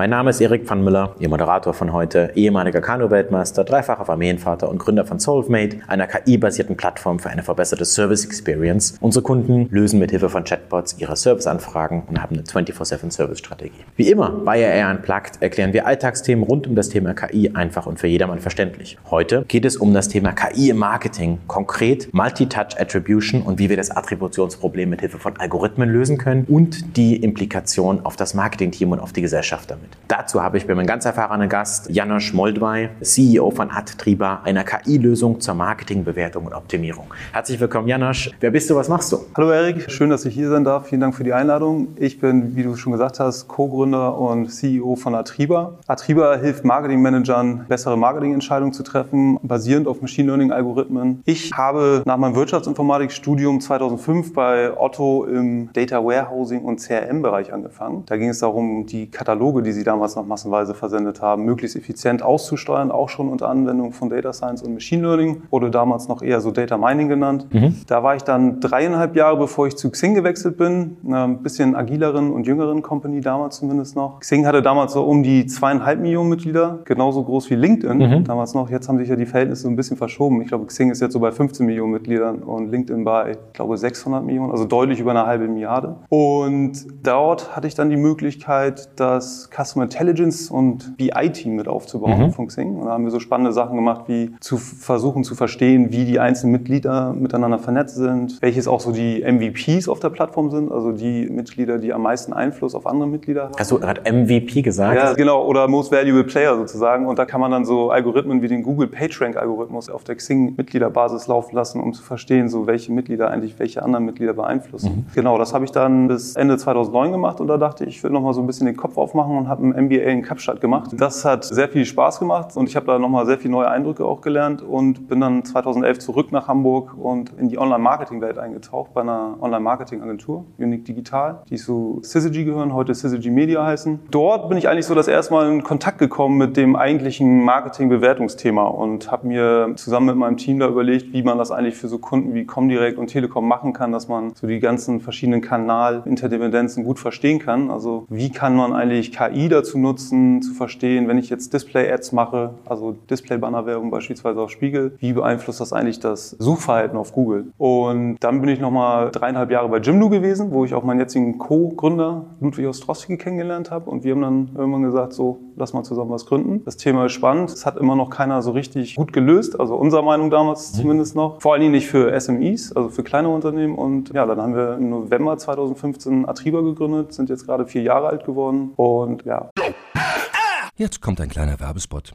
Mein Name ist Erik van Müller, Ihr Moderator von heute, ehemaliger Kanu-Weltmeister, dreifacher Familienvater und Gründer von Solvemate, einer KI-basierten Plattform für eine verbesserte Service Experience. Unsere Kunden lösen mit Hilfe von Chatbots ihre Serviceanfragen und haben eine 24-7-Service-Strategie. Wie immer bei AI Unplugged erklären wir Alltagsthemen rund um das Thema KI einfach und für jedermann verständlich. Heute geht es um das Thema KI im Marketing, konkret Multi-Touch Attribution und wie wir das Attributionsproblem mit Hilfe von Algorithmen lösen können und die Implikation auf das Marketingteam und auf die Gesellschaft damit. Dazu habe ich bei meinem ganz erfahrenen Gast Janosch Moldwey, CEO von Adtriba, einer KI-Lösung zur Marketingbewertung und Optimierung. Herzlich willkommen, Janosch. Wer bist du, was machst du? Hallo Erik, schön, dass ich hier sein darf. Vielen Dank für die Einladung. Ich bin, wie du schon gesagt hast, Co-Gründer und CEO von Atriba. Atriba hilft Marketingmanagern, bessere Marketingentscheidungen zu treffen, basierend auf Machine Learning-Algorithmen. Ich habe nach meinem Wirtschaftsinformatikstudium 2005 bei Otto im Data Warehousing und CRM-Bereich angefangen. Da ging es darum, die Kataloge, die die sie damals noch massenweise versendet haben, möglichst effizient auszusteuern, auch schon unter Anwendung von Data Science und Machine Learning, wurde damals noch eher so Data Mining genannt. Mhm. Da war ich dann dreieinhalb Jahre, bevor ich zu Xing gewechselt bin, ein bisschen agileren und jüngeren Company damals zumindest noch. Xing hatte damals so um die zweieinhalb Millionen Mitglieder, genauso groß wie LinkedIn mhm. damals noch. Jetzt haben sich ja die Verhältnisse so ein bisschen verschoben. Ich glaube, Xing ist jetzt so bei 15 Millionen Mitgliedern und LinkedIn bei, ich glaube, 600 Millionen, also deutlich über eine halbe Milliarde. Und dort hatte ich dann die Möglichkeit, dass Customer Intelligence und BI-Team mit aufzubauen mhm. von Xing. Und da haben wir so spannende Sachen gemacht, wie zu versuchen zu verstehen, wie die einzelnen Mitglieder miteinander vernetzt sind, welches auch so die MVPs auf der Plattform sind, also die Mitglieder, die am meisten Einfluss auf andere Mitglieder haben. Hast du gerade MVP gesagt? Ja, genau, oder Most Valuable Player sozusagen. Und da kann man dann so Algorithmen wie den Google PageRank-Algorithmus auf der Xing-Mitgliederbasis laufen lassen, um zu verstehen, so welche Mitglieder eigentlich welche anderen Mitglieder beeinflussen. Mhm. Genau, das habe ich dann bis Ende 2009 gemacht und da dachte ich, ich will nochmal so ein bisschen den Kopf aufmachen und habe ein MBA in Kapstadt gemacht. Das hat sehr viel Spaß gemacht und ich habe da nochmal sehr viele neue Eindrücke auch gelernt und bin dann 2011 zurück nach Hamburg und in die Online-Marketing-Welt eingetaucht bei einer Online-Marketing-Agentur, Unique Digital, die zu Syzygy gehören, heute Syzygy Media heißen. Dort bin ich eigentlich so das erste Mal in Kontakt gekommen mit dem eigentlichen Marketing-Bewertungsthema und habe mir zusammen mit meinem Team da überlegt, wie man das eigentlich für so Kunden wie Comdirect und Telekom machen kann, dass man so die ganzen verschiedenen Kanal-Interdependenzen gut verstehen kann. Also wie kann man eigentlich KI KI dazu nutzen, zu verstehen, wenn ich jetzt Display-Ads mache, also Display-Banner-Werbung beispielsweise auf Spiegel, wie beeinflusst das eigentlich das Suchverhalten auf Google? Und dann bin ich nochmal dreieinhalb Jahre bei Jimdo gewesen, wo ich auch meinen jetzigen Co-Gründer Ludwig Ostrowski kennengelernt habe. Und wir haben dann irgendwann gesagt, so, lass mal zusammen was gründen. Das Thema ist spannend. Es hat immer noch keiner so richtig gut gelöst, also unserer Meinung damals mhm. zumindest noch. Vor allen Dingen nicht für SMEs, also für kleine Unternehmen. Und ja, dann haben wir im November 2015 Atriba gegründet, sind jetzt gerade vier Jahre alt geworden und ja. Jetzt kommt ein kleiner Werbespot.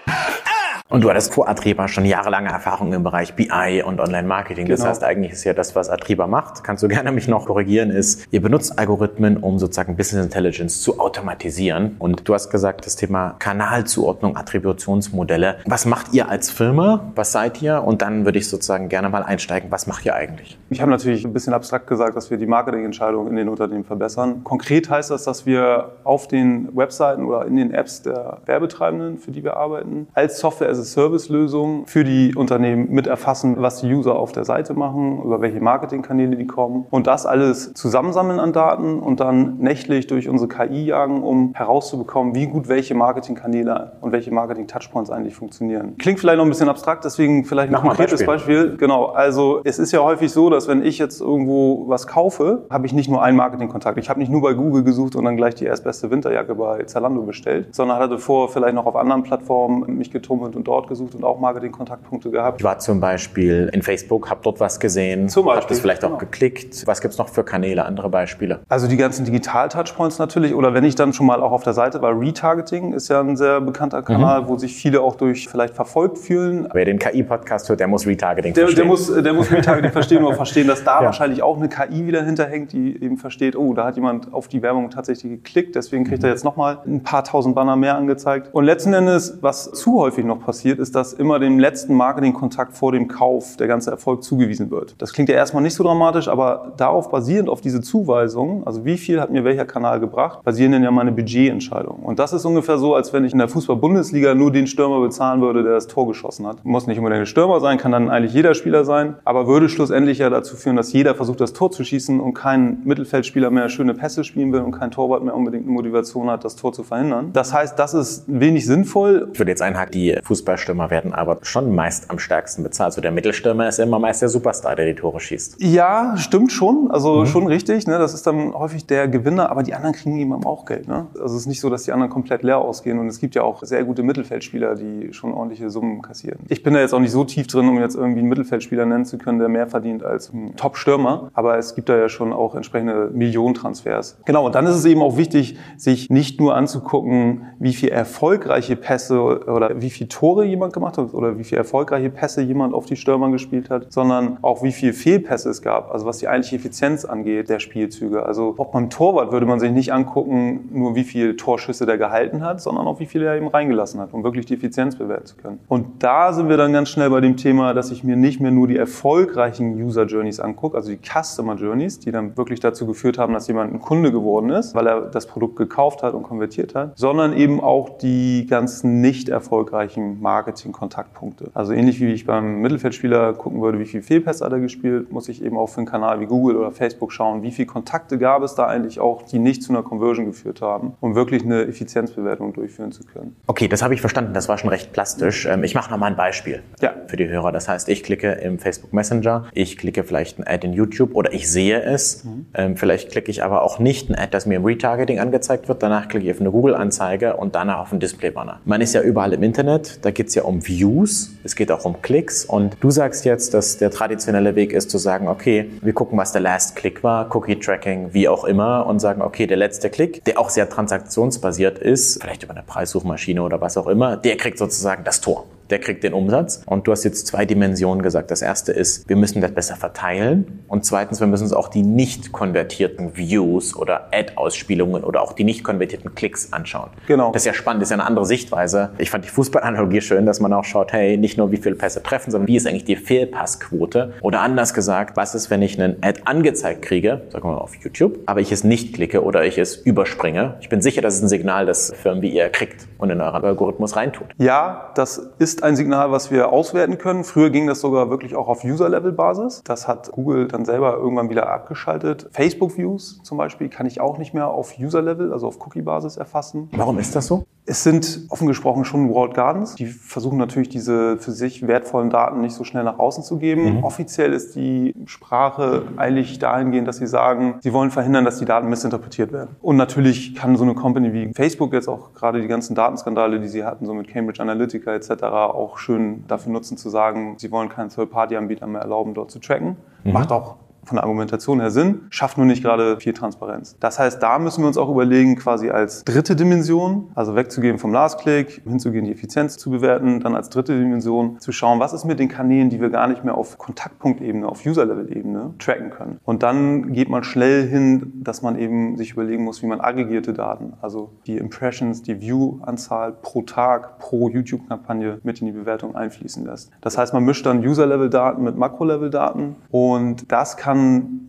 Und du hattest vor Atriba schon jahrelange Erfahrung im Bereich BI und Online-Marketing. Das Genau. heißt, eigentlich ist ja das, was Atriba macht, kannst du gerne mich noch korrigieren, ist, ihr benutzt Algorithmen, um sozusagen Business Intelligence zu automatisieren. Und du hast gesagt, das Thema Kanalzuordnung, Attributionsmodelle. Was macht ihr als Firma? Was seid ihr? Und dann würde ich sozusagen gerne mal einsteigen. Was macht ihr eigentlich? Ich habe natürlich ein bisschen abstrakt gesagt, dass wir die Marketingentscheidungen in den Unternehmen verbessern. Konkret heißt das, dass wir auf den Webseiten oder in den Apps der Werbetreibenden, für die wir arbeiten, als Software-as-a-Service-Lösung für die Unternehmen mit erfassen, was die User auf der Seite machen, über welche Marketingkanäle die kommen und das alles zusammensammeln an Daten und dann nächtlich durch unsere KI jagen, um herauszubekommen, wie gut welche Marketingkanäle und welche Marketing-Touchpoints eigentlich funktionieren. Klingt vielleicht noch ein bisschen abstrakt, deswegen vielleicht ein Mach konkretes Beispiel. Beispiel. Genau, also es ist ja häufig so, dass wenn ich jetzt irgendwo was kaufe, habe ich nicht nur einen Marketingkontakt. Ich habe nicht nur bei Google gesucht und dann gleich die erstbeste Winterjacke bei Zalando bestellt, sondern hatte vorher vielleicht noch auf anderen Plattformen mich getummelt und dort gesucht und auch Marketingkontaktpunkte gehabt. Ich war zum Beispiel in Facebook, habe dort was gesehen, habe das vielleicht auch genau. geklickt. Was gibt's noch für Kanäle, andere Beispiele? Also die ganzen Digital-Touchpoints natürlich. Oder wenn ich dann schon mal auch auf der Seite war, Retargeting ist ja ein sehr bekannter Kanal, wo sich viele auch durch vielleicht verfolgt fühlen. Wer den KI-Podcast hört, der muss Retargeting Der, verstehen. der, muss, der muss Retargeting verstehen oder verstehen, dass da Ja. wahrscheinlich auch eine KI wieder hinterhängt, die eben versteht, oh, da hat jemand auf die Werbung tatsächlich geklickt, deswegen kriegt er jetzt nochmal ein paar tausend Banner mehr angezeigt. Und letzten Endes, was zu häufig noch passiert, ist, dass immer dem letzten Marketingkontakt vor dem Kauf der ganze Erfolg zugewiesen wird. Das klingt ja erstmal nicht so dramatisch, aber darauf basierend auf diese Zuweisung, also wie viel hat mir welcher Kanal gebracht, basieren dann ja meine Budgetentscheidungen. Und das ist ungefähr so, als wenn ich in der Fußball-Bundesliga nur den Stürmer bezahlen würde, der das Tor geschossen hat. Muss nicht unbedingt ein Stürmer sein, kann dann eigentlich jeder Spieler sein, aber würde schlussendlich ja dazu führen, dass jeder versucht, das Tor zu schießen und kein Mittelfeldspieler mehr schöne Pässe spielen will und kein Torwart mehr unbedingt eine Motivation hat, das Tor zu verhindern. Das heißt, das ist wenig sinnvoll. Ich würde jetzt einhaken, die Fußballstürmer werden aber schon meist am stärksten bezahlt. Also der Mittelstürmer ist immer meist der Superstar, der die Tore schießt. Ja, stimmt schon. Also schon richtig. Ne? Das ist dann häufig der Gewinner, aber die anderen kriegen eben auch Geld. Ne? Also es ist nicht so, dass die anderen komplett leer ausgehen. Und es gibt ja auch sehr gute Mittelfeldspieler, die schon ordentliche Summen kassieren. Ich bin da jetzt auch nicht so tief drin, um jetzt irgendwie einen Mittelfeldspieler nennen zu können, der mehr verdient als ein Top-Stürmer. Aber es gibt da ja schon auch entsprechende Millionentransfers. Genau, und dann ist es eben auch wichtig, sich nicht nur anzugucken, wie viel erfolgreiche Pässe oder wie viel Tore jemand gemacht hat oder wie viel erfolgreiche Pässe jemand auf die Stürmer gespielt hat, sondern auch wie viel Fehlpässe es gab, also was die eigentliche Effizienz angeht der Spielzüge. Also auch beim Torwart würde man sich nicht angucken, nur wie viel Torschüsse der gehalten hat, sondern auch wie viel er eben reingelassen hat, um wirklich die Effizienz bewerten zu können. Und da sind wir dann ganz schnell bei dem Thema, dass ich mir nicht mehr nur die erfolgreichen User Journeys angucke, also die Customer Journeys, die dann wirklich dazu geführt haben, dass jemand ein Kunde geworden ist, weil er das Produkt gekauft hat und konvertiert hat, sondern eben auch die ganzen nicht erfolgreichen Marketing-Kontaktpunkte. Also ähnlich wie ich beim Mittelfeldspieler gucken würde, wie viel Fehlpässe hat er gespielt, muss ich eben auch für einen Kanal wie Google oder Facebook schauen, wie viele Kontakte gab es da eigentlich auch, die nicht zu einer Conversion geführt haben, um wirklich eine Effizienzbewertung durchführen zu können. Okay, das habe ich verstanden. Das war schon recht plastisch. Ähm, Ich mache noch mal ein Beispiel Ja. für die Hörer. Das heißt, ich klicke im Facebook Messenger, ich klicke vielleicht ein Ad in YouTube oder ich sehe es. Ähm, Vielleicht klicke ich aber auch nicht ein Ad, das mir im Retargeting angezeigt wird. Danach klicke ich auf eine Google-Anzeige und danach auf einen Display-Banner. Man ist ja überall im Internet. Da geht es ja um Views, es geht auch um Klicks. Und du sagst jetzt, dass der traditionelle Weg ist zu sagen, okay, wir gucken, was der Last Click war, Cookie-Tracking, wie auch immer und sagen, okay, der letzte Klick, der auch sehr transaktionsbasiert ist, vielleicht über eine Preissuchmaschine oder was auch immer, der kriegt sozusagen das Tor. Der kriegt den Umsatz. Und du hast jetzt zwei Dimensionen gesagt. Das erste ist, wir müssen das besser verteilen. Und zweitens, wir müssen uns auch die nicht konvertierten Views oder Ad-Ausspielungen oder auch die nicht konvertierten Klicks anschauen. Genau. Das ist ja spannend, das ist ja eine andere Sichtweise. Ich fand die Fußballanalogie schön, dass man auch schaut, hey, nicht nur wie viele Pässe treffen, sondern wie ist eigentlich die Fehlpassquote? Oder anders gesagt, was ist, wenn ich einen Ad angezeigt kriege, sagen wir mal auf YouTube, aber ich es nicht klicke oder ich es überspringe? Ich bin sicher, das ist ein Signal, das Firmen wie ihr kriegt und in euren Algorithmus reintut. Ja, das ist ein Signal, was wir auswerten können. Früher ging das sogar wirklich auch auf User-Level-Basis. Das hat Google dann selber irgendwann wieder abgeschaltet. Facebook-Views zum Beispiel kann ich auch nicht mehr auf User-Level, also auf Cookie-Basis erfassen. Warum ist das so? Es sind offen gesprochen schon Walled Gardens. Die versuchen natürlich diese für sich wertvollen Daten nicht so schnell nach außen zu geben. Offiziell ist die Sprache eigentlich dahingehend, dass sie sagen, sie wollen verhindern, dass die Daten missinterpretiert werden. Und natürlich kann so eine Company wie Facebook jetzt auch gerade die ganzen Datenskandale, die sie hatten, so mit Cambridge Analytica etc., auch schön dafür nutzen zu sagen, sie wollen keinen Third-Party-Anbieter mehr erlauben, dort zu tracken. Macht auch von der Argumentation her Sinn, schafft nur nicht gerade viel Transparenz. Das heißt, da müssen wir uns auch überlegen, quasi als dritte Dimension, also wegzugehen vom Last-Click, hinzugehen, die Effizienz zu bewerten, dann als dritte Dimension zu schauen, was ist mit den Kanälen, die wir gar nicht mehr auf Kontaktpunktebene, auf User-Level-Ebene tracken können. Und dann geht man schnell hin, dass man eben sich überlegen muss, wie man aggregierte Daten, also die Impressions, die View-Anzahl pro Tag, pro YouTube-Kampagne mit in die Bewertung einfließen lässt. Das heißt, man mischt dann User-Level-Daten mit Makro-Level-Daten und das kann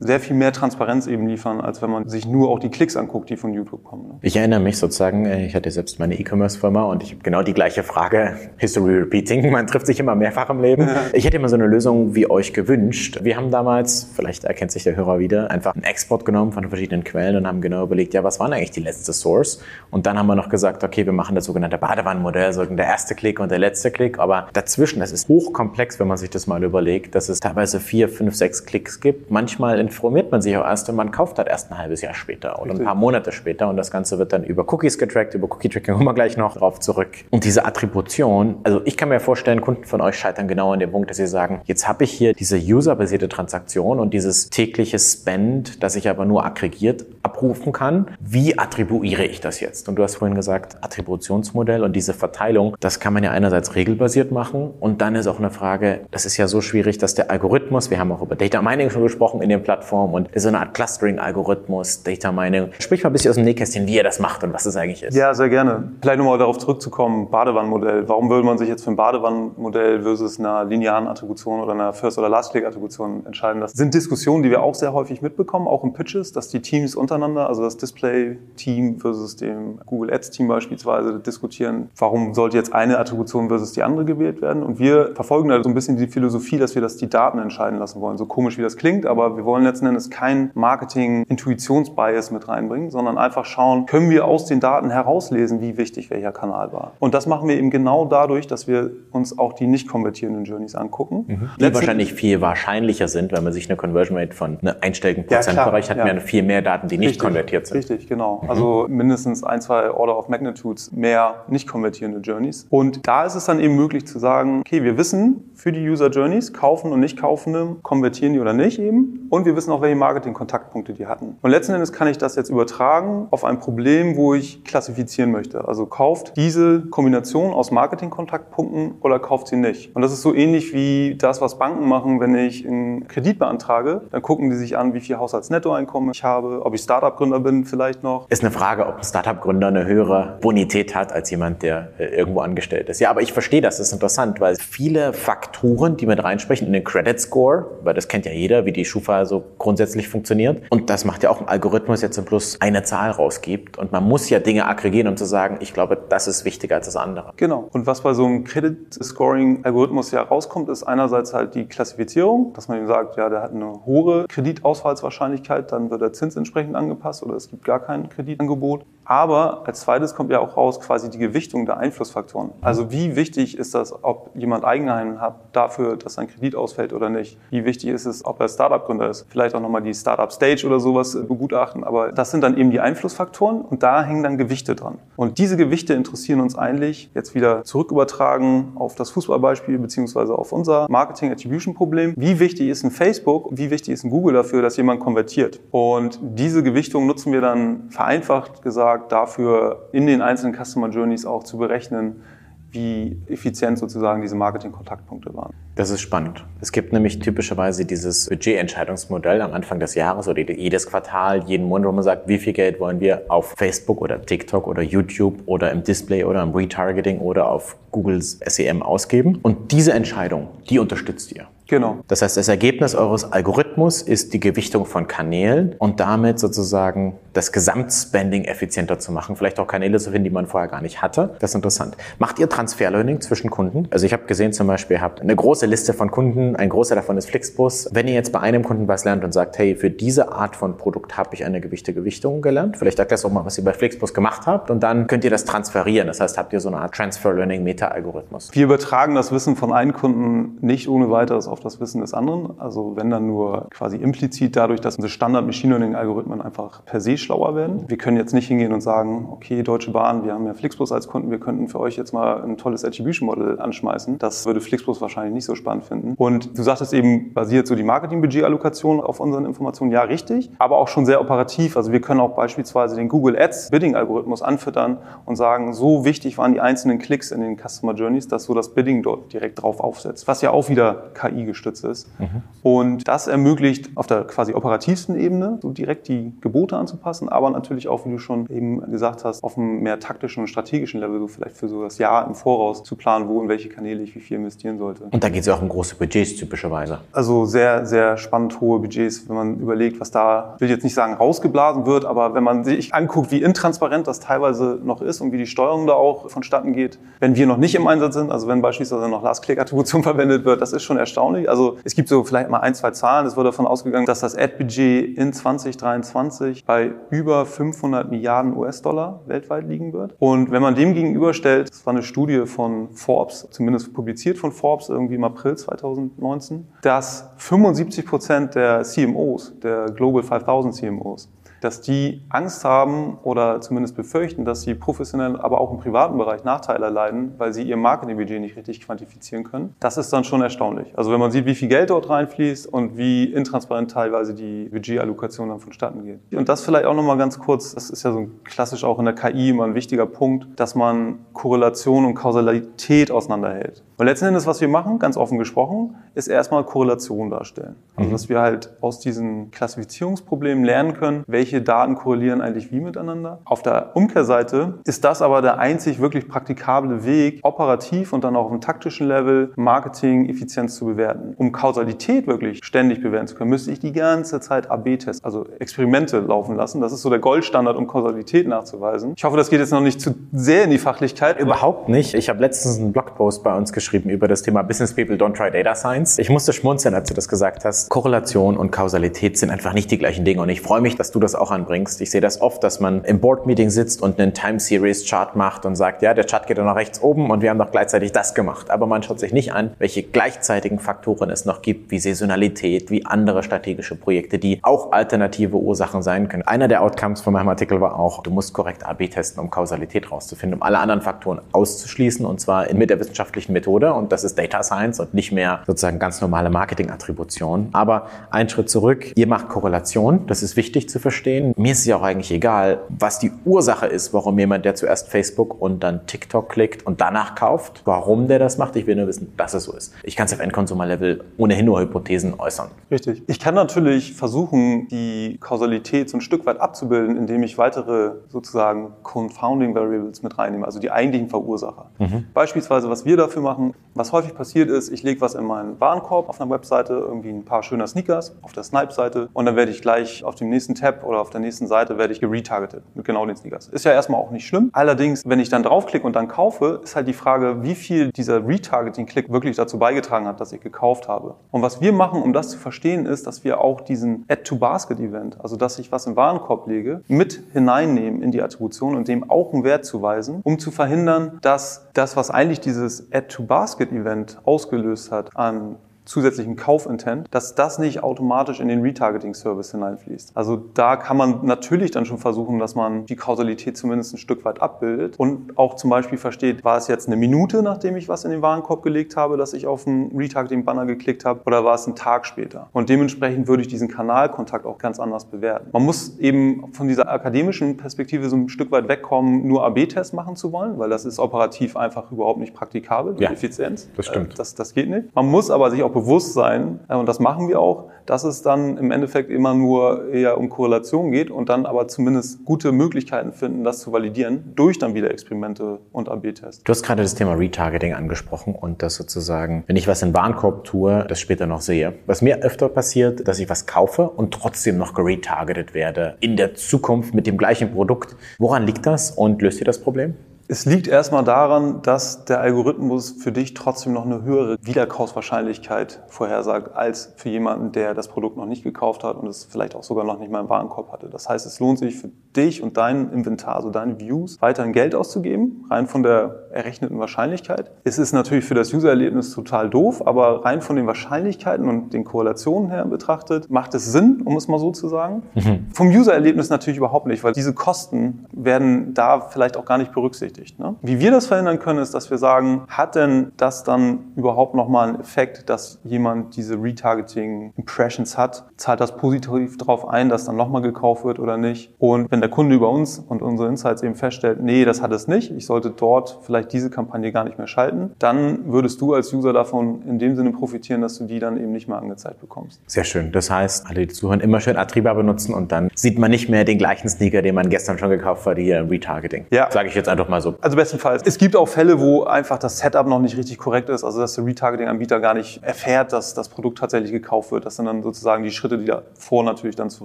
sehr viel mehr Transparenz eben liefern, als wenn man sich nur auch die Klicks anguckt, die von YouTube kommen. Ne? Ich erinnere mich sozusagen, äh, ich hatte selbst meine E-Commerce-Firma und ich habe genau die gleiche Frage, History Repeating, man trifft sich immer mehrfach im Leben. Ich hätte immer so eine Lösung wie euch gewünscht. Wir haben damals, vielleicht erkennt sich der Hörer wieder, einfach einen Export genommen von verschiedenen Quellen und haben genau überlegt, ja, was war eigentlich die letzte Source? Und dann haben wir noch gesagt, okay, wir machen das sogenannte Badewannenmodell, so der erste Klick und der letzte Klick, aber dazwischen, das ist hochkomplex, wenn man sich das mal überlegt, dass es teilweise vier, fünf, sechs Klicks gibt. Manchmal informiert man sich auch erst und man kauft halt erst ein halbes Jahr später oder ein paar Monate später und das Ganze wird dann über Cookies getrackt, über Cookie-Tracking kommen wir gleich noch drauf zurück. Und diese Attribution, also ich kann mir vorstellen, Kunden von euch scheitern genau an dem Punkt, dass sie sagen, jetzt habe ich hier diese userbasierte Transaktion und dieses tägliche Spend, das ich aber nur aggregiert abrufen kann. Wie attribuiere ich das jetzt? Und du hast vorhin gesagt, Attributionsmodell und diese Verteilung, das kann man ja einerseits regelbasiert machen und dann ist auch eine Frage, das ist ja so schwierig, dass der Algorithmus, wir haben auch über Data Mining schon gesprochen in den Plattformen und ist so eine Art Clustering-Algorithmus, Data Mining. Sprich mal ein bisschen aus dem Nähkästchen, wie ihr das macht und was das eigentlich ist. Ja, sehr gerne. Vielleicht nochmal darauf zurückzukommen, Badewannenmodell. Warum würde man sich jetzt für ein Badewannenmodell versus einer linearen Attribution oder einer First- oder Last-Click-Attribution entscheiden? Das sind Diskussionen, die wir auch sehr häufig mitbekommen, auch in Pitches, dass die Teams untereinander, also das Display-Team versus dem Google Ads-Team beispielsweise, diskutieren, warum sollte jetzt eine Attribution versus die andere gewählt werden. Und wir verfolgen da so ein bisschen die Philosophie, dass wir das die Daten entscheiden lassen wollen. So komisch wie das klingt, aber wir wollen letzten Endes kein Marketing-Intuitionsbias mit reinbringen, sondern einfach schauen, können wir aus den Daten herauslesen, wie wichtig welcher Kanal war. Und das machen wir eben genau dadurch, dass wir uns auch die nicht konvertierenden Journeys angucken. Mhm. Die wahrscheinlich viel wahrscheinlicher sind, wenn man sich eine Conversion Rate von einem einstelligen Prozentbereich ja, hat, ja. viel mehr Daten, die nicht richtig, konvertiert sind. Richtig, genau. Mhm. Also mindestens ein, zwei Order of Magnitudes mehr nicht konvertierende Journeys. Und da ist es dann eben möglich zu sagen, okay, wir wissen für die User Journeys, kaufen und nicht kaufende, konvertieren die oder nicht eben. Und wir wissen auch, welche Marketing-Kontaktpunkte die hatten. Und letzten Endes kann ich das jetzt übertragen auf ein Problem, wo ich klassifizieren möchte. Also kauft diese Kombination aus Marketing-Kontaktpunkten oder kauft sie nicht. Und das ist so ähnlich wie das, was Banken machen, wenn ich einen Kredit beantrage. Dann gucken die sich an, wie viel Haushaltsnettoeinkommen ich habe, ob ich Startup-Gründer bin vielleicht noch. Ist eine Frage, ob ein Startup-Gründer eine höhere Bonität hat als jemand, der äh, irgendwo angestellt ist. Ja, aber ich verstehe das, das ist interessant, weil viele Faktoren, die mit reinsprechen in den Credit Score, weil das kennt ja jeder, wie die Schufa so grundsätzlich funktioniert. Und das macht ja auch ein Algorithmus jetzt im Plus eine Zahl rausgibt. Und man muss ja Dinge aggregieren, um zu sagen, ich glaube, das ist wichtiger als das andere. Genau. Und was bei so einem Credit Scoring Algorithmus ja rauskommt, ist einerseits halt die Klassifizierung, dass man ihm sagt, ja, der hat eine hohe Kreditausfallswahrscheinlichkeit, dann wird der Zins entsprechend angepasst oder es gibt gar kein Kreditangebot. Aber als zweites kommt ja auch raus quasi die Gewichtung der Einflussfaktoren. Also wie wichtig ist das, ob jemand Eigenheim hat dafür, dass sein Kredit ausfällt oder nicht? Wie wichtig ist es, ob er Startup-Gründer ist? Vielleicht auch nochmal die Startup-Stage oder sowas begutachten. Aber das sind dann eben die Einflussfaktoren und da hängen dann Gewichte dran. Und diese Gewichte interessieren uns eigentlich jetzt wieder zurückübertragen auf das Fußballbeispiel beziehungsweise auf unser Marketing-Attribution-Problem. Wie wichtig ist ein Facebook, wie wichtig ist ein Google dafür, dass jemand konvertiert? Und diese Gewichtung nutzen wir dann vereinfacht gesagt gesagt, dafür in den einzelnen Customer Journeys auch zu berechnen, wie effizient sozusagen diese Marketing-Kontaktpunkte waren. Das ist spannend. Es gibt nämlich typischerweise dieses Budgetentscheidungsmodell am Anfang des Jahres oder jedes Quartal, jeden Monat, wo man sagt, wie viel Geld wollen wir auf Facebook oder TikTok oder YouTube oder im Display oder im Retargeting oder auf Googles SEM ausgeben. Und diese Entscheidung, die unterstützt ihr. Genau. Das heißt, das Ergebnis eures Algorithmus ist die Gewichtung von Kanälen und damit sozusagen das Gesamtspending effizienter zu machen. Vielleicht auch Kanäle zu finden, die man vorher gar nicht hatte. Das ist interessant. Macht ihr Transferlearning zwischen Kunden? Also ich habe gesehen zum Beispiel, ihr habt eine große Liste von Kunden, ein großer davon ist Flixbus. Wenn ihr jetzt bei einem Kunden was lernt und sagt, hey, für diese Art von Produkt habe ich eine gewichte Gewichtung gelernt, vielleicht sagt das auch mal, was ihr bei Flixbus gemacht habt und dann könnt ihr das transferieren. Das heißt, habt ihr so eine Art Transfer Learning Meta-Algorithmus. Wir übertragen das Wissen von einem Kunden nicht ohne weiteres auf das Wissen des anderen. Also wenn dann nur quasi implizit dadurch, dass unsere Standard Machine Learning Algorithmen einfach per se schlauer werden. Wir können jetzt nicht hingehen und sagen, okay, Deutsche Bahn, wir haben ja Flixbus als Kunden, wir könnten für euch jetzt mal ein tolles Attribution Model anschmeißen. Das würde Flixbus wahrscheinlich nicht so spannend finden. Und du sagtest eben, basiert so die Marketingbudgetallokation auf unseren Informationen. Ja, richtig, aber auch schon sehr operativ. Also wir können auch beispielsweise den Google Ads Bidding-Algorithmus anfüttern und sagen, so wichtig waren die einzelnen Klicks in den Customer Journeys, dass so das Bidding dort direkt drauf aufsetzt, was ja auch wieder KI gestützt ist. Mhm. Und das ermöglicht auf der quasi operativsten Ebene so direkt die Gebote anzupassen, aber natürlich auch, wie du schon eben gesagt hast, auf einem mehr taktischen und strategischen Level, so vielleicht für so das Jahr im Voraus zu planen, wo in welche Kanäle ich wie viel investieren sollte. Und da geht es ja auch um große Budgets typischerweise. Also sehr, sehr spannend hohe Budgets, wenn man überlegt, was da, ich will jetzt nicht sagen rausgeblasen wird, aber wenn man sich anguckt, wie intransparent das teilweise noch ist und wie die Steuerung da auch vonstatten geht, wenn wir noch nicht im Einsatz sind, also wenn beispielsweise noch Last-Click-Attribution verwendet wird, das ist schon erstaunlich. Also es gibt so vielleicht mal ein, zwei Zahlen. Es wird davon ausgegangen, dass das Ad-Budget in 2023 bei über 500 Milliarden US-Dollar weltweit liegen wird. Und wenn man dem gegenüberstellt, das war eine Studie von Forbes, zumindest publiziert von Forbes irgendwie im April 2019, dass 75 Prozent der CMOs, der Global 5000 CMOs, dass die Angst haben oder zumindest befürchten, dass sie professionell, aber auch im privaten Bereich Nachteile erleiden, weil sie ihr Marketingbudget nicht richtig quantifizieren können. Das ist dann schon erstaunlich. Also wenn man sieht, wie viel Geld dort reinfließt und wie intransparent teilweise die Budgetallokation dann vonstatten geht. Und das vielleicht auch nochmal ganz kurz, das ist ja so klassisch auch in der KI immer ein wichtiger Punkt, dass man Korrelation und Kausalität auseinanderhält. Weil letzten Endes, was wir machen, ganz offen gesprochen, ist erstmal Korrelation darstellen. Also, dass wir halt aus diesen Klassifizierungsproblemen lernen können, welche Daten korrelieren eigentlich wie miteinander. Auf der Umkehrseite ist das aber der einzig wirklich praktikable Weg, operativ und dann auch auf dem taktischen Level Marketing, Effizienz zu bewerten. Um Kausalität wirklich ständig bewerten zu können, müsste ich die ganze Zeit AB-Tests, also Experimente laufen lassen. Das ist so der Goldstandard, um Kausalität nachzuweisen. Ich hoffe, das geht jetzt noch nicht zu sehr in die Fachlichkeit. Überhaupt nicht. Ich habe letztens einen Blogpost bei uns geschrieben über das Thema Business People Don't Try Data Science. Ich musste schmunzeln, als du das gesagt hast. Korrelation und Kausalität sind einfach nicht die gleichen Dinge und ich freue mich, dass du das auch anbringst. Ich sehe das oft, dass man im Board-Meeting sitzt und einen Time Series Chart macht und sagt, ja, der Chart geht dann nach rechts oben und wir haben doch gleichzeitig das gemacht. Aber man schaut sich nicht an, welche gleichzeitigen Faktoren es noch gibt, wie Saisonalität, wie andere strategische Projekte, die auch alternative Ursachen sein können. Einer der Outcomes von meinem Artikel war auch, du musst korrekt AB testen, um Kausalität rauszufinden, um alle anderen Faktoren auszuschließen und zwar mit der wissenschaftlichen Methode und das ist Data Science und nicht mehr sozusagen ganz normale Marketing-Attribution. Aber ein Schritt zurück, ihr macht Korrelation, das ist wichtig zu verstehen. Mir ist es ja auch eigentlich egal, was die Ursache ist, warum jemand, der zuerst Facebook und dann TikTok klickt und danach kauft, warum der das macht. Ich will nur wissen, dass es so ist. Ich kann es auf Endkonsumer-Level ohnehin nur Hypothesen äußern. Richtig. Ich kann natürlich versuchen, die Kausalität so ein Stück weit abzubilden, indem ich weitere sozusagen Confounding Variables mit reinnehme, also die eigentlichen Verursacher. Mhm. Beispielsweise, was wir dafür machen, was häufig passiert ist, ich lege was in meinen Warenkorb auf einer Webseite, irgendwie ein paar schöner Sneakers auf der Snipe-Seite und dann werde ich gleich auf dem nächsten Tab oder auf der nächsten Seite werde ich geretargetet mit genau den Sneakers. Ist ja erstmal auch nicht schlimm. Allerdings, wenn ich dann draufklicke und dann kaufe, ist halt die Frage, wie viel dieser Retargeting-Klick wirklich dazu beigetragen hat, dass ich gekauft habe. Und was wir machen, um das zu verstehen, ist, dass wir auch diesen Add-to-Basket-Event, also dass ich was im Warenkorb lege, mit hineinnehmen in die Attribution und dem auch einen Wert zuweisen, um zu verhindern, dass das, was eigentlich dieses Add-to-Basket Basket-Event ausgelöst hat an zusätzlichen Kaufintent, dass das nicht automatisch in den Retargeting-Service hineinfließt. Also da kann man natürlich dann schon versuchen, dass man die Kausalität zumindest ein Stück weit abbildet und auch zum Beispiel versteht, war es jetzt eine Minute, nachdem ich was in den Warenkorb gelegt habe, dass ich auf einen Retargeting-Banner geklickt habe oder war es ein Tag später? Und dementsprechend würde ich diesen Kanalkontakt auch ganz anders bewerten. Man muss eben von dieser akademischen Perspektive so ein Stück weit wegkommen, nur AB-Tests machen zu wollen, weil das ist operativ einfach überhaupt nicht praktikabel, ja, Effizienz. Das stimmt. Äh, das, das geht nicht. Man muss aber sich auch Bewusstsein, äh, und das machen wir auch, dass es dann im Endeffekt immer nur eher um Korrelation geht und dann aber zumindest gute Möglichkeiten finden, das zu validieren, durch dann wieder Experimente und AB-Tests. Du hast gerade das Thema Retargeting angesprochen und das sozusagen, wenn ich was in Warenkorb tue, das später noch sehe. Was mir öfter passiert, dass ich was kaufe und trotzdem noch geretargetet werde in der Zukunft mit dem gleichen Produkt. Woran liegt das und löst ihr das Problem? Es liegt erstmal daran, dass der Algorithmus für dich trotzdem noch eine höhere Wiederkaufswahrscheinlichkeit vorhersagt, als für jemanden, der das Produkt noch nicht gekauft hat und es vielleicht auch sogar noch nicht mal im Warenkorb hatte. Das heißt, es lohnt sich für dich und dein Inventar, also deine Views, weiterhin Geld auszugeben, rein von der errechneten Wahrscheinlichkeit. Es ist natürlich für das User-Erlebnis total doof, aber rein von den Wahrscheinlichkeiten und den Korrelationen her betrachtet, macht es Sinn, um es mal so zu sagen. Mhm. Vom User-Erlebnis natürlich überhaupt nicht, weil diese Kosten werden da vielleicht auch gar nicht berücksichtigt. Ne? Wie wir das verhindern können, ist, dass wir sagen, hat denn das dann überhaupt nochmal einen Effekt, dass jemand diese Retargeting-Impressions hat? Zahlt das positiv darauf ein, dass dann nochmal gekauft wird oder nicht? Und wenn der Kunde über uns und unsere Insights eben feststellt, nee, das hat es nicht, ich sollte dort vielleicht diese Kampagne gar nicht mehr schalten, dann würdest du als User davon in dem Sinne profitieren, dass du die dann eben nicht mehr angezeigt bekommst. Sehr schön. Das heißt, alle, die zuhören, immer schön Attriba benutzen und dann sieht man nicht mehr den gleichen Sneaker, den man gestern schon gekauft hat, hier Retargeting. Ja. Sage ich jetzt einfach mal so. Also bestenfalls. Es gibt auch Fälle, wo einfach das Setup noch nicht richtig korrekt ist, also dass der Retargeting-Anbieter gar nicht erfährt, dass das Produkt tatsächlich gekauft wird. Das sind dann sozusagen die Schritte, die davor natürlich dann zu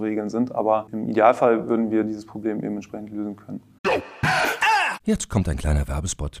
regeln sind. Aber im Idealfall würden wir dieses Problem eben entsprechend lösen können. Jetzt kommt ein kleiner Werbespot.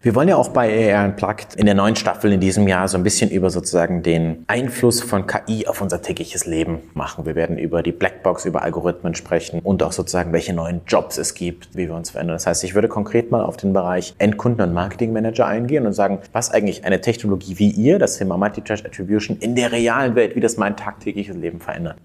Wir wollen ja auch bei AR Unplugged in der neuen Staffel in diesem Jahr so ein bisschen über sozusagen den Einfluss von KI auf unser tägliches Leben machen. Wir werden über die Blackbox, über Algorithmen sprechen und auch sozusagen, welche neuen Jobs es gibt, wie wir uns verändern. Das heißt, ich würde konkret mal auf den Bereich Endkunden- und Marketingmanager eingehen und sagen, was eigentlich eine Technologie wie ihr, das Thema Multi-Touch Attribution, in der realen Welt, wie das mein tagtägliches Leben verändert.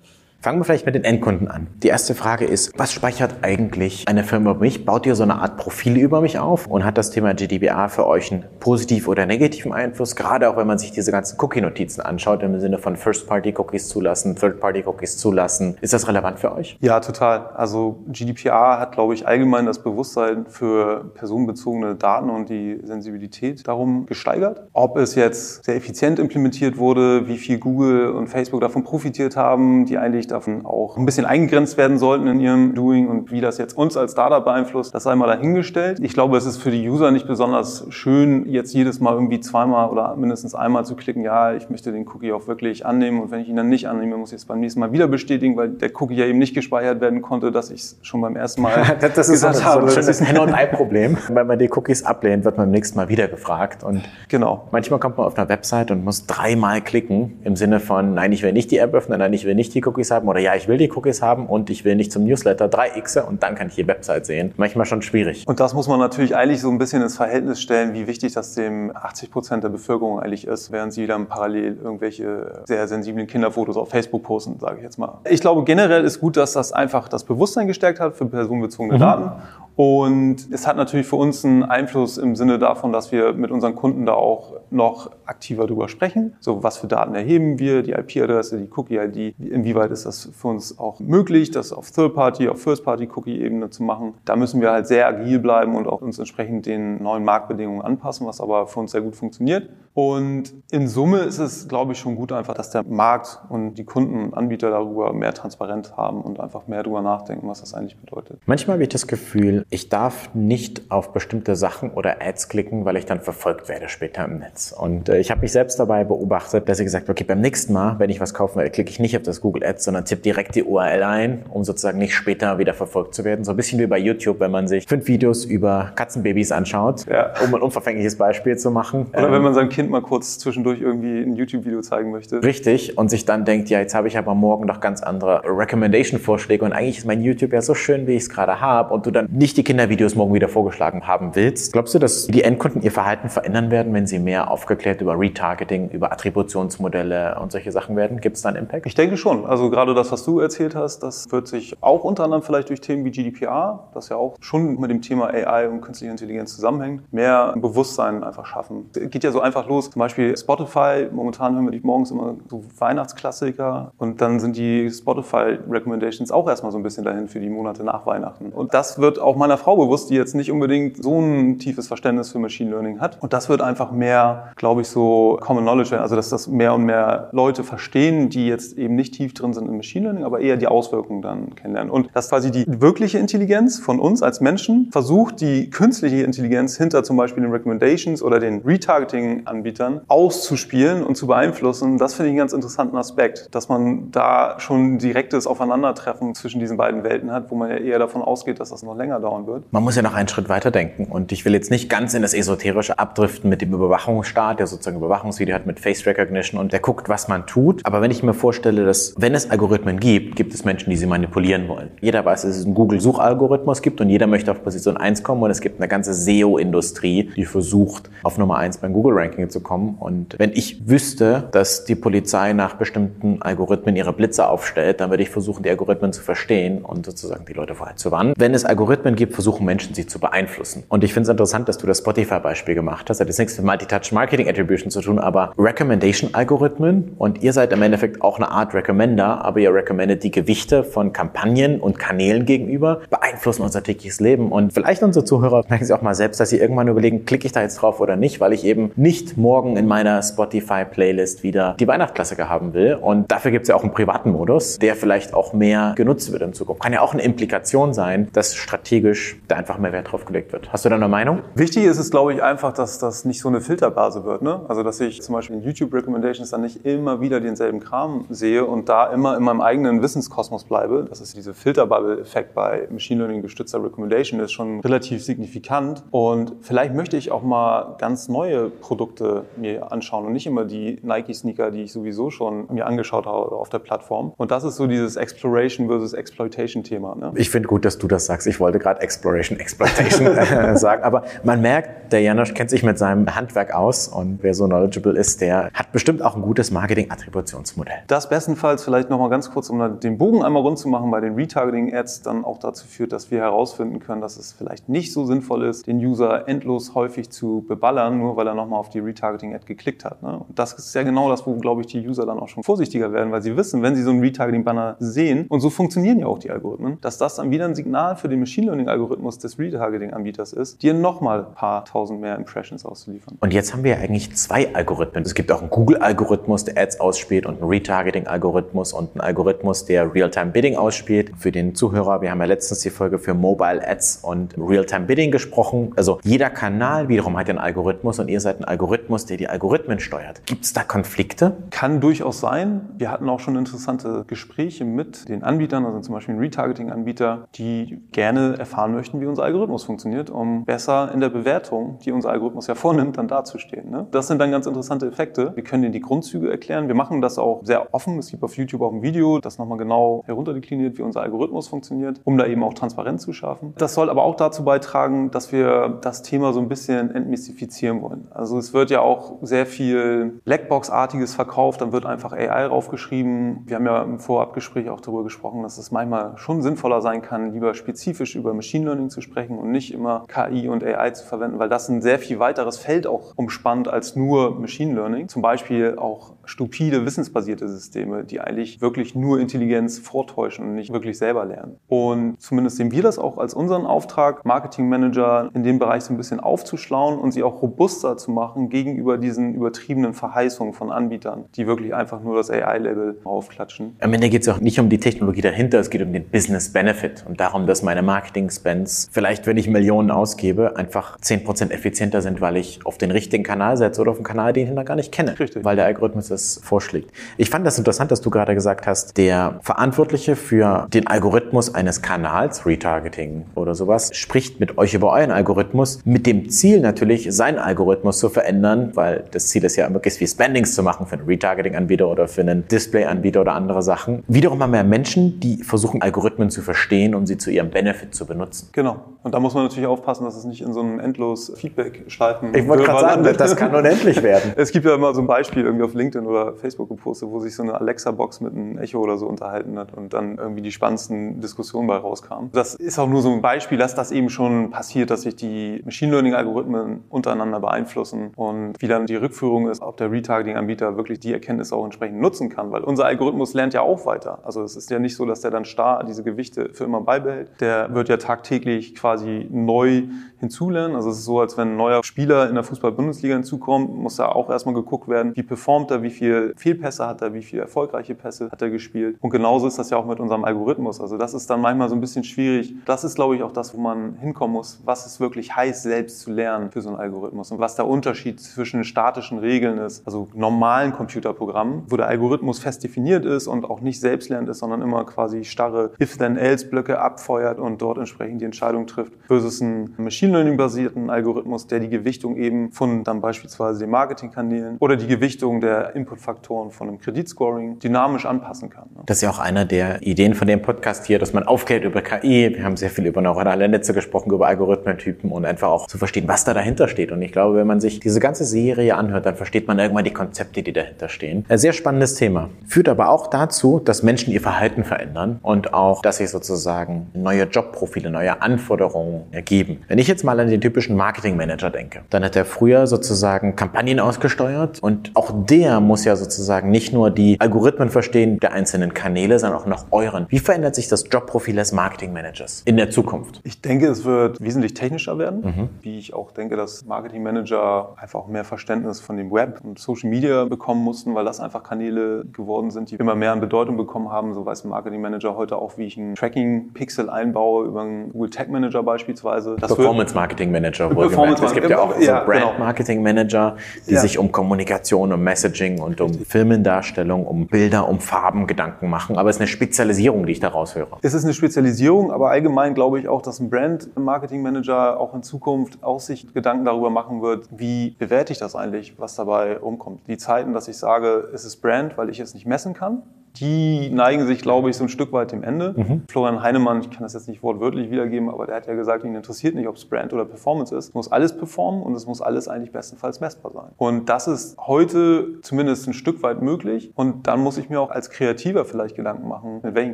Fangen wir vielleicht mit den Endkunden an. Die erste Frage ist, was speichert eigentlich eine Firma über mich? Baut ihr so eine Art Profil über mich auf? Und hat das Thema GDPR für euch einen positiven oder negativen Einfluss? Gerade auch wenn man sich diese ganzen Cookie-Notizen anschaut, im Sinne von First-Party-Cookies zulassen, Third-Party-Cookies zulassen. Ist das relevant für euch? Ja, total. Also GDPR hat, glaube ich, allgemein das Bewusstsein für personenbezogene Daten und die Sensibilität darum gesteigert. Ob es jetzt sehr effizient implementiert wurde, wie viel Google und Facebook davon profitiert haben, die eigentlich davon auch ein bisschen eingegrenzt werden sollten in ihrem Doing und wie das jetzt uns als Startup beeinflusst, das sei mal dahingestellt. Ich glaube, es ist für die User nicht besonders schön, jetzt jedes Mal irgendwie zweimal oder mindestens einmal zu klicken, ja, ich möchte den Cookie auch wirklich annehmen und wenn ich ihn dann nicht annehme, muss ich es beim nächsten Mal wieder bestätigen, weil der Cookie ja eben nicht gespeichert werden konnte, dass ich es schon beim ersten Mal das, das gesagt ist habe. So ein schönes N- und Ei-Problem. Wenn man die Cookies ablehnt, wird man beim nächsten Mal wieder gefragt und genau. manchmal kommt man auf einer Website und muss dreimal klicken im Sinne von, nein, ich will nicht die App öffnen, nein, ich will nicht die Cookies haben haben oder ja, ich will die Cookies haben und ich will nicht zum Newsletter 3x und dann kann ich die Website sehen. Manchmal schon schwierig. Und das muss man natürlich eigentlich so ein bisschen ins Verhältnis stellen, wie wichtig das dem 80 Prozent der Bevölkerung eigentlich ist, während sie dann parallel irgendwelche sehr sensiblen Kinderfotos auf Facebook posten, sage ich jetzt mal. Ich glaube generell ist gut, dass das einfach das Bewusstsein gestärkt hat für personenbezogene mhm. Daten und es hat natürlich für uns einen Einfluss im Sinne davon, dass wir mit unseren Kunden da auch noch aktiver drüber sprechen. So, was für Daten erheben wir, die IP-Adresse, die Cookie-ID, inwieweit ist das für uns auch möglich, das auf Third-Party, auf First-Party-Cookie-Ebene zu machen. Da müssen wir halt sehr agil bleiben und auch uns entsprechend den neuen Marktbedingungen anpassen, was aber für uns sehr gut funktioniert. Und in Summe ist es, glaube ich, schon gut einfach, dass der Markt und die Kunden und Anbieter darüber mehr Transparenz haben und einfach mehr darüber nachdenken, was das eigentlich bedeutet. Manchmal habe ich das Gefühl, Beispiel, ich darf nicht auf bestimmte Sachen oder Ads klicken, weil ich dann verfolgt werde später im Netz. Und äh, ich habe mich selbst dabei beobachtet, dass ich gesagt habe, okay, beim nächsten Mal, wenn ich was kaufen will, klicke ich nicht auf das Google Ads, sondern tippe direkt die URL ein, um sozusagen nicht später wieder verfolgt zu werden. So ein bisschen wie bei YouTube, wenn man sich fünf Videos über Katzenbabys anschaut, ja. um ein unverfängliches Beispiel zu machen. Oder wenn ähm, man seinem Kind mal kurz zwischendurch irgendwie ein YouTube-Video zeigen möchte. Richtig. Und sich dann denkt, ja, jetzt habe ich aber morgen doch ganz andere Recommendation-Vorschläge und eigentlich ist mein YouTube ja so schön, wie ich es gerade habe und du dann nicht die Kindervideos morgen wieder vorgeschlagen haben willst. Glaubst du, dass die Endkunden ihr Verhalten verändern werden, wenn sie mehr aufgeklärt über Retargeting, über Attributionsmodelle und solche Sachen werden? Gibt es da einen Impact? Ich denke schon. Also gerade das, was du erzählt hast, das wird sich auch unter anderem vielleicht durch Themen wie GDPR, das ja auch schon mit dem Thema AI und künstliche Intelligenz zusammenhängt, mehr Bewusstsein einfach schaffen. Es geht ja so einfach los. Zum Beispiel Spotify. Momentan hören wir dich morgens immer so Weihnachtsklassiker und dann sind die Spotify Recommendations auch erstmal so ein bisschen dahin für die Monate nach Weihnachten. Und das wird auch meiner Frau bewusst, die jetzt nicht unbedingt so ein tiefes Verständnis für Machine Learning hat. Und das wird einfach mehr, glaube ich, so Common Knowledge, also dass das mehr und mehr Leute verstehen, die jetzt eben nicht tief drin sind im Machine Learning, aber eher die Auswirkungen dann kennenlernen. Und dass quasi die wirkliche Intelligenz von uns als Menschen versucht, die künstliche Intelligenz hinter zum Beispiel den Recommendations oder den Retargeting-Anbietern auszuspielen und zu beeinflussen, das finde ich einen ganz interessanten Aspekt, dass man da schon direktes Aufeinandertreffen zwischen diesen beiden Welten hat, wo man ja eher davon ausgeht, dass das noch länger dauern wird. Man muss ja noch einen Schritt weiter denken und ich will jetzt nicht ganz in das Esoterische abdriften mit dem Überwachungsstaat, der sozusagen Überwachungsvideo hat mit Face Recognition und der guckt, was man tut. Aber wenn ich mir vorstelle, dass wenn es Algorithmen gibt, gibt es Menschen, die sie manipulieren wollen. Jeder weiß, dass es einen Google-Suchalgorithmus gibt und jeder möchte auf Position 1 kommen und es gibt eine ganze SEO-Industrie, die versucht, auf Nummer 1 beim Google-Ranking zu kommen. Und wenn ich wüsste, dass die Polizei nach bestimmten Algorithmen ihre Blitze aufstellt, dann würde ich versuchen, die Algorithmen zu verstehen und sozusagen die Leute vorher zu warnen. Wenn es Algorithmen gibt, versuchen Menschen, sie zu beeinflussen. Und ich finde es interessant, dass du das Spotify-Beispiel gemacht hast. Das hat jetzt nichts mit Multi-Touch Marketing Attribution zu tun, aber Recommendation-Algorithmen und ihr seid im Endeffekt auch eine Art Recommender, aber ihr recommendet die Gewichte von Kampagnen und Kanälen gegenüber, beeinflussen unser tägliches Leben. Und vielleicht unsere Zuhörer merken sie auch mal selbst, dass sie irgendwann überlegen, klicke ich da jetzt drauf oder nicht, weil ich eben nicht morgen in meiner Spotify-Playlist wieder die Weihnachtsklassiker haben will. Und dafür gibt es ja auch einen privaten Modus, der vielleicht auch mehr genutzt wird in Zukunft. Kann ja auch eine Implikation sein, dass strategisch da einfach mehr Wert drauf gelegt wird. Hast du da eine Meinung? Wichtig ist es, glaube ich, einfach, dass das nicht so eine Filterbase wird. Ne? Also, dass ich zum Beispiel in YouTube-Recommendations dann nicht immer wieder denselben Kram sehe und da immer in meinem eigenen Wissenskosmos bleibe. Das ist diese Filterbubble-Effekt bei Machine Learning gestützter Recommendation ist schon relativ signifikant. Und vielleicht möchte ich auch mal ganz neue Produkte mir anschauen und nicht immer die Nike-Sneaker, die ich sowieso schon mir angeschaut habe auf der Plattform. Und das ist so dieses Exploration versus Exploitation-Thema. Ne? Ich finde gut, dass du das sagst. Ich wollte gerade Exploration, Exploitation äh, sagen. Aber man merkt, der Janosch kennt sich mit seinem Handwerk aus und wer so knowledgeable ist, der hat bestimmt auch ein gutes Marketing-Attributionsmodell. Das bestenfalls vielleicht nochmal ganz kurz, um den Bogen einmal rund zu machen bei den Retargeting-Ads, dann auch dazu führt, dass wir herausfinden können, dass es vielleicht nicht so sinnvoll ist, den User endlos häufig zu beballern, nur weil er nochmal auf die Retargeting-Ad geklickt hat. Ne? Und das ist ja genau das, wo, glaube ich, die User dann auch schon vorsichtiger werden, weil sie wissen, wenn sie so einen Retargeting-Banner sehen, und so funktionieren ja auch die Algorithmen, dass das dann wieder ein Signal für den Machine Learning-Algorithmus des Retargeting-Anbieters ist, dir nochmal ein paar tausend mehr Impressions auszuliefern. Und jetzt haben wir eigentlich zwei Algorithmen. Es gibt auch einen Google-Algorithmus, der Ads ausspielt und einen Retargeting-Algorithmus und einen Algorithmus, der Real-Time-Bidding ausspielt. Für den Zuhörer, wir haben ja letztens die Folge für Mobile Ads und Real-Time-Bidding gesprochen. Also jeder Kanal wiederum hat einen Algorithmus und ihr seid ein Algorithmus, der die Algorithmen steuert. Gibt es da Konflikte? Kann durchaus sein. Wir hatten auch schon interessante Gespräche mit den Anbietern, also zum Beispiel Retargeting-Anbieter, die gerne erfahren möchten, wie unser Algorithmus funktioniert, um besser in der Bewertung, die unser Algorithmus ja vornimmt, dann dazustehen. Ne? Das sind dann ganz interessante Effekte. Wir können ihnen die Grundzüge erklären. Wir machen das auch sehr offen. Es gibt auf YouTube auch ein Video, das nochmal genau herunterdekliniert, wie unser Algorithmus funktioniert, um da eben auch Transparenz zu schaffen. Das soll aber auch dazu beitragen, dass wir das Thema so ein bisschen entmystifizieren wollen. Also es wird ja auch sehr viel Blackbox-artiges verkauft, dann wird einfach AI raufgeschrieben. Wir haben ja im Vorabgespräch auch darüber gesprochen, dass es manchmal schon sinnvoller sein kann, lieber spezifisch über Machine Learning zu sprechen und nicht immer KI und AI zu verwenden, weil das ein sehr viel weiteres Feld auch umspannt als nur Machine Learning. Zum Beispiel auch stupide, wissensbasierte Systeme, die eigentlich wirklich nur Intelligenz vortäuschen und nicht wirklich selber lernen. Und zumindest sehen wir das auch als unseren Auftrag, Marketingmanager in dem Bereich so ein bisschen aufzuschlauen und sie auch robuster zu machen gegenüber diesen übertriebenen Verheißungen von Anbietern, die wirklich einfach nur das AI-Label aufklatschen. Am Ende geht es auch nicht um die Technologie dahinter, es geht um den Business Benefit und darum, dass meine Marketing-Spends vielleicht, wenn ich Millionen ausgebe, einfach 10% effizienter sind, weil ich auf den richtigen Kanal setze oder auf einen Kanal, den ich noch gar nicht kenne, Richtig. weil der Algorithmus das vorschlägt. Ich fand das interessant, dass du gerade gesagt hast, der Verantwortliche für den Algorithmus eines Kanals, Retargeting oder sowas, spricht mit euch über euren Algorithmus mit dem Ziel natürlich, seinen Algorithmus zu verändern, weil das Ziel ist ja möglichst viel Spendings zu machen für einen Retargeting-Anbieter oder für einen Display-Anbieter oder andere Sachen. Wiederum haben wir Menschen, die versuchen, Algorithmen zu verstehen, um sie zu ihrem Benefit zu benutzen. Genau. Und da muss man natürlich aufpassen, dass es nicht in so einem endlos Feedback-Schleifen Ich wollte gerade sagen, das kann unendlich werden. Es gibt ja immer so ein Beispiel irgendwie auf LinkedIn oder Facebook gepostet, wo sich so eine Alexa-Box mit einem Echo oder so unterhalten hat und dann irgendwie die spannendsten Diskussionen bei rauskamen. Das ist auch nur so ein Beispiel, dass das eben schon passiert, dass sich die Machine Learning-Algorithmen untereinander beeinflussen und wie dann die Rückführung ist, ob der Retargeting-Anbieter wirklich die Erkenntnisse auch entsprechend nutzen kann, weil unser Algorithmus lernt ja auch weiter. Also es ist ja nicht so, dass der dann starr diese Gewichte für immer beibehält. Der wird ja tagtäglich quasi neu hinzulernen. Also es ist so, als wenn ein neuer Spieler in der Fußball-Bundesliga hinzukommt, muss da auch erstmal geguckt werden, wie performt er, wie viel Fehlpässe hat er, wie viele erfolgreiche Pässe hat er gespielt. Und genauso ist das ja auch mit unserem Algorithmus. Also das ist dann manchmal so ein bisschen schwierig. Das ist, glaube ich, auch das, wo man hinkommen muss, was es wirklich heißt, selbst zu lernen für so einen Algorithmus und was der Unterschied zwischen statischen Regeln ist, also normalen Computerprogrammen, wo der Algorithmus fest definiert ist und auch nicht selbstlernend ist, sondern immer quasi starre If-then-else-Blöcke abfeuert und dort entsprechend die Entscheidung trifft, versus einen Machine Learning-basierten Algorithmus, der die Gewichtung eben von dann beispielsweise den Marketingkanälen oder die Gewichtung der Inputfaktoren von einem Kreditscoring dynamisch anpassen kann. ne? Das ist ja auch einer der Ideen von dem Podcast hier, dass man aufklärt über KI. Wir haben sehr viel über neuronale Netze gesprochen, über Algorithmentypen und einfach auch zu verstehen, was da dahinter steht. Und ich glaube, wenn man sich diese ganze Serie anhört, dann versteht man irgendwann die Konzepte, die dahinter stehen. Ein sehr spannendes Thema. Führt aber auch dazu, dass Menschen ihr Verhalten verändern und auch, dass sich sozusagen neue Jobprofile, neue Anforderungen ergeben. Wenn ich jetzt mal an den typischen Marketingmanager denke, dann hat er früher sozusagen Kampagnen ausgesteuert und auch der muss ja sozusagen nicht nur die Algorithmen verstehen der einzelnen Kanäle, sondern auch noch euren. Wie verändert sich das Jobprofil des Marketingmanagers in der Zukunft? Ich denke, es wird wesentlich technischer werden, wie ich auch denke, dass Marketingmanager einfach auch mehr Verständnis von dem Web und Social Media bekommen mussten, weil das einfach Kanäle geworden sind, die immer mehr an Bedeutung bekommen haben. So weiß ein Marketingmanager heute auch, wie ich einen Tracking-Pixel einbaue über einen Google Tag Manager beispielsweise. Das wird- Performance Marketing Manager wohlgemerkt. Es gibt ja auch Marketing, so ja, Brand genau. Marketing Manager, die Ja. sich um Kommunikation, um Messaging und um Filmendarstellung, um Bilder, um Farben Gedanken machen. Aber es ist eine Spezialisierung, die ich daraus höre. Es ist eine Spezialisierung, aber allgemein glaube ich auch, dass ein Brand-Marketing-Manager auch in Zukunft auch sich Gedanken darüber machen wird, wie bewerte ich das eigentlich, was dabei rumkommt. Die Zeiten, dass ich sage, es ist Brand, weil ich es nicht messen kann, die neigen sich, glaube ich, so ein Stück weit dem Ende. Florian Heinemann, ich kann das jetzt nicht wortwörtlich wiedergeben, aber der hat ja gesagt, ihn interessiert nicht, ob es Brand oder Performance ist. Es muss alles performen und es muss alles eigentlich bestenfalls messbar sein. Und das ist heute zumindest ein Stück weit möglich. Und dann muss ich mir auch als Kreativer vielleicht Gedanken machen, mit welchen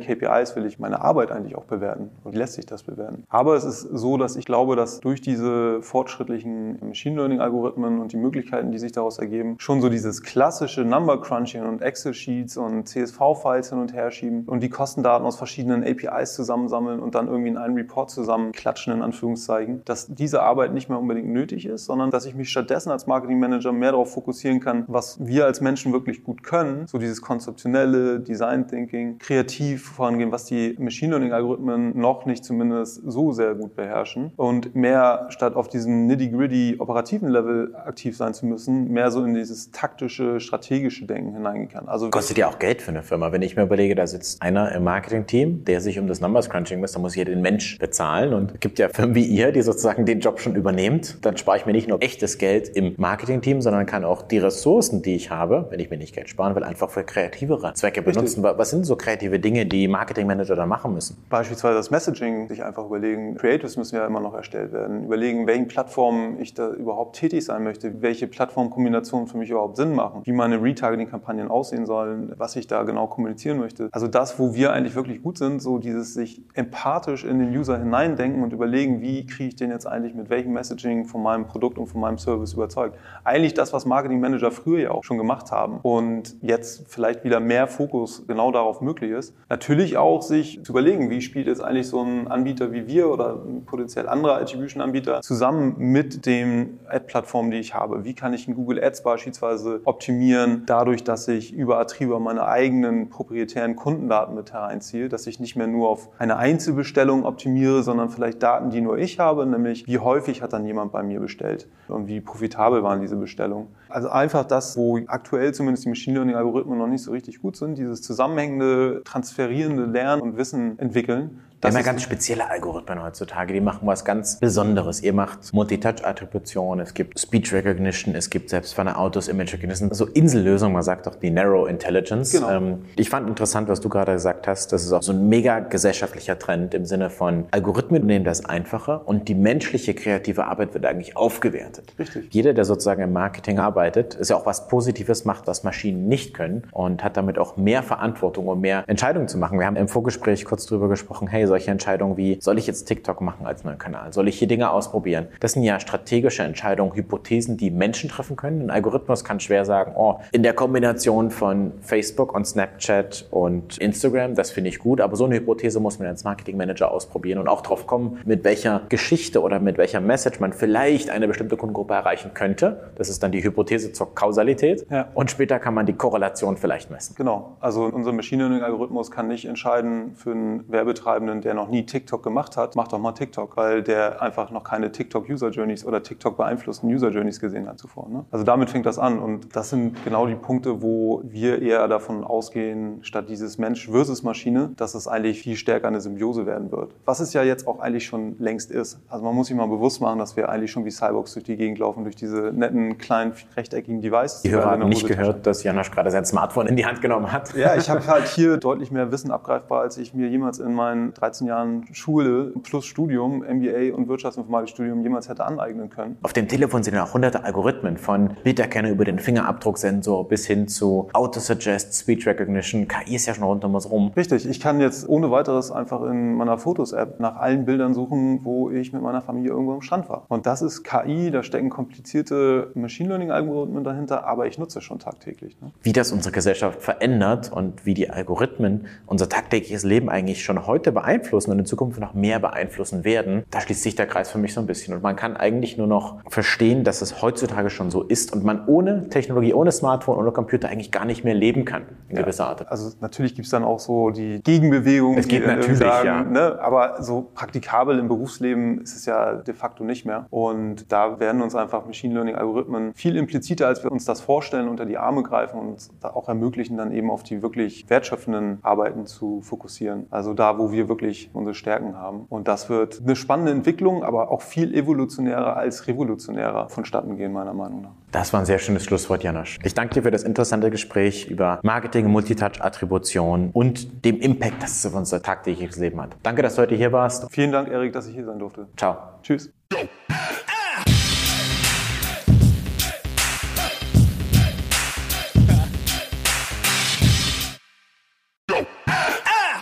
KPIs will ich meine Arbeit eigentlich auch bewerten und wie lässt sich das bewerten. Aber es ist so, dass ich glaube, dass durch diese fortschrittlichen Machine Learning Algorithmen und die Möglichkeiten, die sich daraus ergeben, schon so dieses klassische Number Crunching und Excel Sheets und CSV-Files hin und her schieben und die Kostendaten aus verschiedenen APIs zusammensammeln und dann irgendwie in einen Report zusammenklatschen, in Anführungszeichen, dass diese Arbeit nicht mehr unbedingt nötig ist, sondern dass ich mich stattdessen als Marketing Manager mehr darauf fokussieren kann, was wir als Menschen wirklich gut können, so dieses konzeptionelle Design Thinking, kreativ vorangehen, was die Machine Learning Algorithmen noch nicht zumindest so sehr gut beherrschen und mehr statt auf diesem nitty-gritty operativen Level aktiv sein zu müssen, mehr so in dieses taktische, strategische Denken hineingehen kann. Also Kostet ja auch Geld für eine Firma. Wenn ich mir überlege, da sitzt einer im Marketing-Team, der sich um das Numbers Crunching misst, dann muss ich ja den Mensch bezahlen. Und es gibt ja Firmen wie ihr, die sozusagen den Job schon übernehmt. Dann spare ich mir nicht nur echtes Geld im Marketing-Team, sondern kann auch die Ressourcen, die ich habe, wenn ich mir nicht Geld sparen will, einfach für kreativere Zwecke benutzen. Was sind so kreative Dinge, die Marketing-Manager da machen müssen? Beispielsweise das Messaging, sich einfach überlegen, Creatives müssen ja immer noch erstellt werden, überlegen, welchen Plattformen ich da überhaupt tätig sein möchte, welche Plattformkombinationen für mich überhaupt Sinn machen, wie meine Retargeting-Kampagnen aussehen sollen, was ich da genau kommunizieren möchte. Also das, wo wir eigentlich wirklich gut sind, so dieses sich empathisch in den User hineindenken und überlegen, wie kriege ich den jetzt eigentlich mit welchem Messaging von meinem Produkt und von meinem Service überzeugt. Eigentlich das, was Marketing Manager früher ja auch schon gemacht haben und jetzt vielleicht wieder mehr Fokus genau darauf möglich ist. Natürlich auch sich zu überlegen, wie spielt jetzt eigentlich so ein Anbieter wie wir oder potenziell anderer Attribution-Anbieter zusammen mit den Ad-Plattformen, die ich habe. Wie kann ich ein Google Ads beispielsweise optimieren, dadurch, dass ich über Attriba meine eigenen proprietären Kundendaten mit hereinziehe, dass ich nicht mehr nur auf eine Einzelbestellung optimiere, sondern vielleicht Daten, die nur ich habe, nämlich wie häufig hat dann jemand bei mir bestellt und wie profitabel waren diese Bestellungen. Also einfach das, wo aktuell zumindest die Machine Learning Algorithmen noch nicht so richtig gut sind, dieses zusammenhängende, transferierende Lernen und Wissen entwickeln das ja ganz spezielle Algorithmen heutzutage, die machen was ganz Besonderes. Ihr macht Multitouch-Attribution, es gibt Speech Recognition, es gibt selbst von der Autos Image Recognition, so Insellösungen, man sagt auch die Narrow Intelligence. Genau. Ähm, ich fand interessant, was du gerade gesagt hast, das ist auch so ein mega gesellschaftlicher Trend im Sinne von Algorithmen nehmen das einfacher und die menschliche kreative Arbeit wird eigentlich aufgewertet. Richtig. Jeder, der sozusagen im Marketing arbeitet, ist ja auch was Positives macht, was Maschinen nicht können und hat damit auch mehr Verantwortung, um mehr Entscheidungen zu machen. Wir haben im Vorgespräch kurz drüber gesprochen, hey, solche Entscheidungen wie, soll ich jetzt TikTok machen als neuen Kanal? Soll ich hier Dinge ausprobieren? Das sind ja strategische Entscheidungen, Hypothesen, die Menschen treffen können. Ein Algorithmus kann schwer sagen, oh, in der Kombination von Facebook und Snapchat und Instagram, das finde ich gut, aber so eine Hypothese muss man als Marketingmanager ausprobieren und auch drauf kommen, mit welcher Geschichte oder mit welcher Message man vielleicht eine bestimmte Kundengruppe erreichen könnte. Das ist dann die Hypothese zur Kausalität. Ja. Und später kann man die Korrelation vielleicht messen. Genau. Also unser Machine Learning Algorithmus kann nicht entscheiden für einen Werbetreibenden, der noch nie TikTok gemacht hat, macht doch mal TikTok, weil der einfach noch keine TikTok-User-Journeys oder TikTok beeinflussten User-Journeys gesehen hat zuvor. Ne? Also damit fängt das an und das sind genau die Punkte, wo wir eher davon ausgehen, statt dieses Mensch versus Maschine, dass es eigentlich viel stärker eine Symbiose werden wird. Was es ja jetzt auch eigentlich schon längst ist. Also man muss sich mal bewusst machen, dass wir eigentlich schon wie Cyborgs durch die Gegend laufen, durch diese netten, kleinen, rechteckigen Devices. Die Hörer haben nicht gehört, dass Janosch gerade sein Smartphone in die Hand genommen hat. Ja, ich habe halt hier deutlich mehr Wissen abgreifbar, als ich mir jemals in meinen 13 Jahren Schule plus Studium, MBA und Wirtschaftsinformatikstudium jemals hätte aneignen können. Auf dem Telefon sind ja auch hunderte Algorithmen von Bilderkennung über den Fingerabdrucksensor bis hin zu Autosuggest, Speech Recognition. KI ist ja schon rund um uns rum. Richtig, ich kann jetzt ohne weiteres einfach in meiner Fotos-App nach allen Bildern suchen, wo ich mit meiner Familie irgendwo am Strand war. Und das ist KI, da stecken komplizierte Machine Learning-Algorithmen dahinter, aber ich nutze es schon tagtäglich. Ne? Wie das unsere Gesellschaft verändert und wie die Algorithmen unser tagtägliches Leben eigentlich schon heute beeinflussen und in Zukunft noch mehr beeinflussen werden, da schließt sich der Kreis für mich so ein bisschen. Und man kann eigentlich nur noch verstehen, dass es heutzutage schon so ist und man ohne Technologie, ohne Smartphone, ohne Computer eigentlich gar nicht mehr leben kann, in ja. gewisser Art. Also natürlich gibt es dann auch so die Gegenbewegung. Es geht natürlich, sagen, ja. Ne? Aber so praktikabel im Berufsleben ist es ja de facto nicht mehr. Und da werden uns einfach Machine Learning-Algorithmen viel impliziter, als wir uns das vorstellen, unter die Arme greifen und auch ermöglichen, dann eben auf die wirklich wertschöpfenden Arbeiten zu fokussieren. Also da, wo wir wirklich unsere Stärken haben. Und das wird eine spannende Entwicklung, aber auch viel evolutionärer als revolutionärer vonstatten gehen, meiner Meinung nach. Das war ein sehr schönes Schlusswort, Janosch. Ich danke dir für das interessante Gespräch über Marketing, Multitouch-Attribution und dem Impact, das es auf unser tagtägliches Leben hat. Danke, dass du heute hier warst. Vielen Dank, Erik, dass ich hier sein durfte. Ciao. Tschüss.